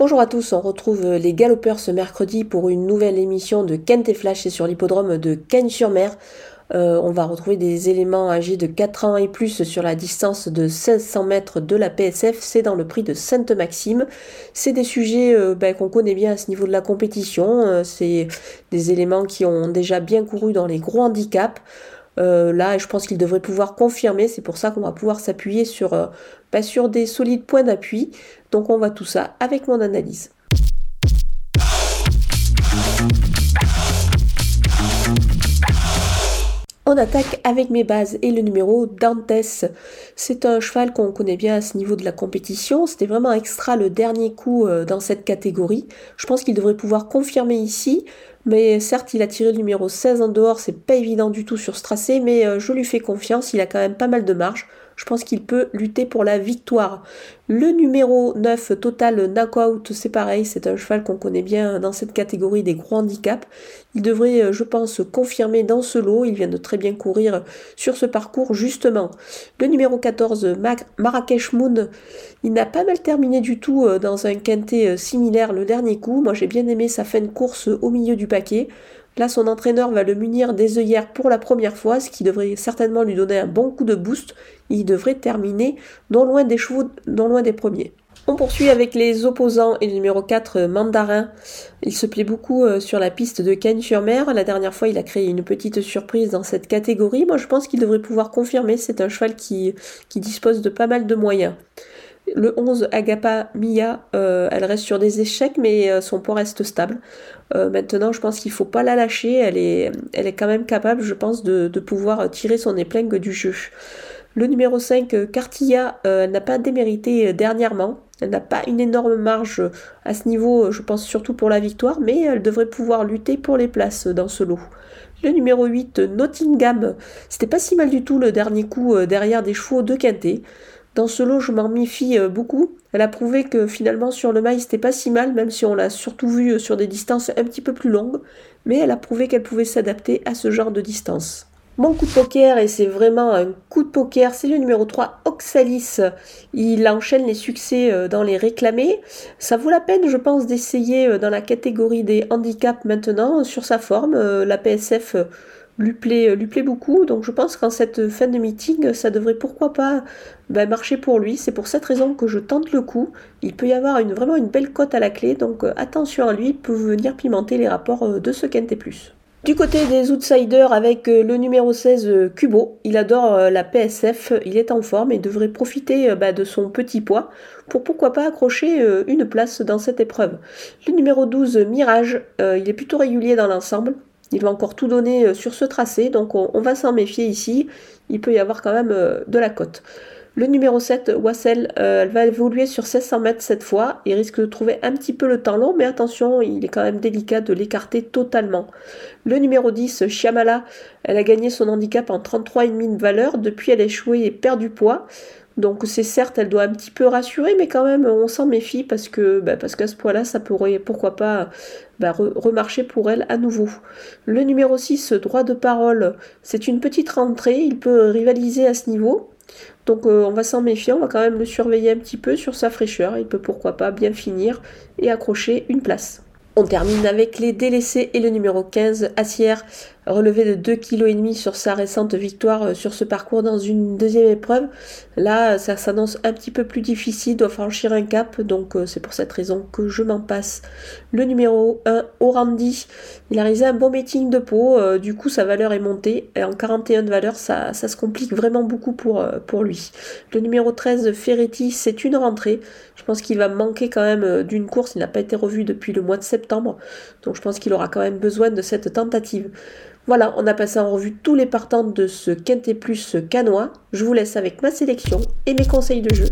Bonjour à tous, on retrouve les galopeurs ce mercredi pour une nouvelle émission de Kent et Flash, c'est sur l'hippodrome de Cagnes-sur-Mer. Euh, on va retrouver des éléments âgés de 4 ans et plus sur la distance de 1600 mètres de la PSF, c'est dans le prix de Sainte-Maxime. C'est des sujets euh, ben, qu'on connaît bien à ce niveau de la compétition, euh, c'est des éléments qui ont déjà bien couru dans les gros handicaps. là, je pense qu'il devrait pouvoir confirmer. C'est pour ça qu'on va pouvoir s'appuyer sur, sur des solides points d'appui. Donc on va tout ça avec mon analyse. On attaque avec mes bases et le numéro Dantes. C'est un cheval qu'on connaît bien à ce niveau de la compétition. C'était vraiment extra le dernier coup euh, dans cette catégorie. Je pense qu'il devrait pouvoir confirmer ici. Mais certes, il a tiré le numéro 16 en dehors. C'est pas évident du tout sur ce tracé. Mais euh, je lui fais confiance. Il a quand même pas mal de marge je pense qu'il peut lutter pour la victoire. Le numéro 9, Total Knockout, c'est pareil, c'est un cheval qu'on connaît bien dans cette catégorie des gros handicaps. Il devrait, euh, je pense, confirmer dans ce lot. Il vient de très bien courir sur ce parcours, justement. Le numéro 14, Marrakech Moon, il n'a pas mal terminé du tout euh, dans un quintet similaire le dernier coup. Moi, j'ai bien aimé sa fin de course au milieu du paquet. Là, son entraîneur va le munir des œillères pour la première fois, ce qui devrait certainement lui donner un bon coup de boost. Il devrait terminer non loin des chevaux, non loin des premiers. On poursuit avec les opposants et le numéro 4, Mandarin. Il se plaît beaucoup euh, sur la piste de Cagnes-sur-Mer. La dernière fois, il a créé une petite surprise dans cette catégorie. Moi, je pense qu'il devrait pouvoir confirmer. C'est un cheval qui, qui dispose de pas mal de moyens. Le 11, Agapa Mia, euh, elle reste sur des échecs, mais euh, son poids reste stable. Euh, maintenant, je pense qu'il ne faut pas la lâcher. Elle est, elle est quand même capable, je pense, de, pouvoir tirer son épingle du jeu. Le numéro 5, Cartilla, elle n'a pas démérité dernièrement. Elle n'a pas une énorme marge à ce niveau, je pense surtout pour la victoire, mais elle devrait pouvoir lutter pour les places dans ce lot. Le numéro 8, Nottingham, c'était pas si mal du tout le dernier coup derrière des chevaux de quintet. Dans ce lot, je m'en méfie euh, beaucoup. Elle a prouvé que finalement sur le mail c'était pas si mal, même si on l'a surtout vu euh, sur des distances un petit peu plus longues, mais elle a prouvé qu'elle pouvait s'adapter à ce genre de distance. Mon coup de poker, et c'est vraiment un coup de poker, c'est le numéro 3, Oxalis. Il enchaîne les succès euh, dans les réclamés. Ça vaut la peine, je pense, d'essayer dans la catégorie des handicaps maintenant sur sa forme. La PSF lui plaît, lui plaît beaucoup. Donc je pense qu'en cette fin de meeting, ça devrait pourquoi pas ben, marcher pour lui. C'est pour cette raison que je tente le coup. Il peut y avoir une, vraiment une belle cote à la clé. Donc euh, attention à lui, il peut venir pimenter les rapports euh, de ce Quintet Plus. Du côté des outsiders avec euh, le numéro 16 Kubo, il adore la PSF, il est en forme et devrait profiter ben, de son petit poids pour pourquoi pas accrocher une place dans cette épreuve. Le numéro 12 Mirage, il est plutôt régulier dans l'ensemble, il va encore tout donner euh, sur ce tracé, donc on, va s'en méfier ici. Il peut y avoir quand même euh, de la cote. Le numéro 7, Wassel, euh, elle va évoluer sur 1600 mètres cette fois. Il risque de trouver un petit peu le temps long, mais attention, il est quand même délicat de l'écarter totalement. Le numéro 10, Chiamala, elle a gagné son handicap en 33,5 de valeur. Depuis, elle a échoué et perdu poids. Donc c'est certes, elle doit un petit peu rassurer, mais quand même, on s'en méfie parce que bah, parce qu'à ce point-là, ça pourrait, pourquoi pas, bah, remarcher pour elle à nouveau. Le numéro 6, droit de parole, c'est une petite rentrée, il peut rivaliser à ce niveau. Donc euh, on va s'en méfier, on va quand même le surveiller un petit peu sur sa fraîcheur, il peut pourquoi pas bien finir et accrocher une place. On termine avec les délaissés et le numéro 15, Assière, relevé de 2,5 kg sur sa récente victoire euh, sur ce parcours dans une deuxième épreuve. Là, ça s'annonce un petit peu plus difficile, doit franchir un cap, donc euh, c'est pour cette raison que je m'en passe. Le numéro 1, Orandi, il a réalisé un bon meeting de peau, euh, du coup sa valeur est montée, et en 41 de valeur, ça, se complique vraiment beaucoup pour, pour lui. Le numéro 13, Ferretti, c'est une rentrée. Je pense qu'il va manquer quand même d'une course, il n'a pas été revu depuis le mois de septembre, donc je pense qu'il aura quand même besoin de cette tentative. Voilà, on a passé en revue tous les partants de ce Quintet Plus canois. Je vous laisse avec ma sélection et mes conseils de jeu.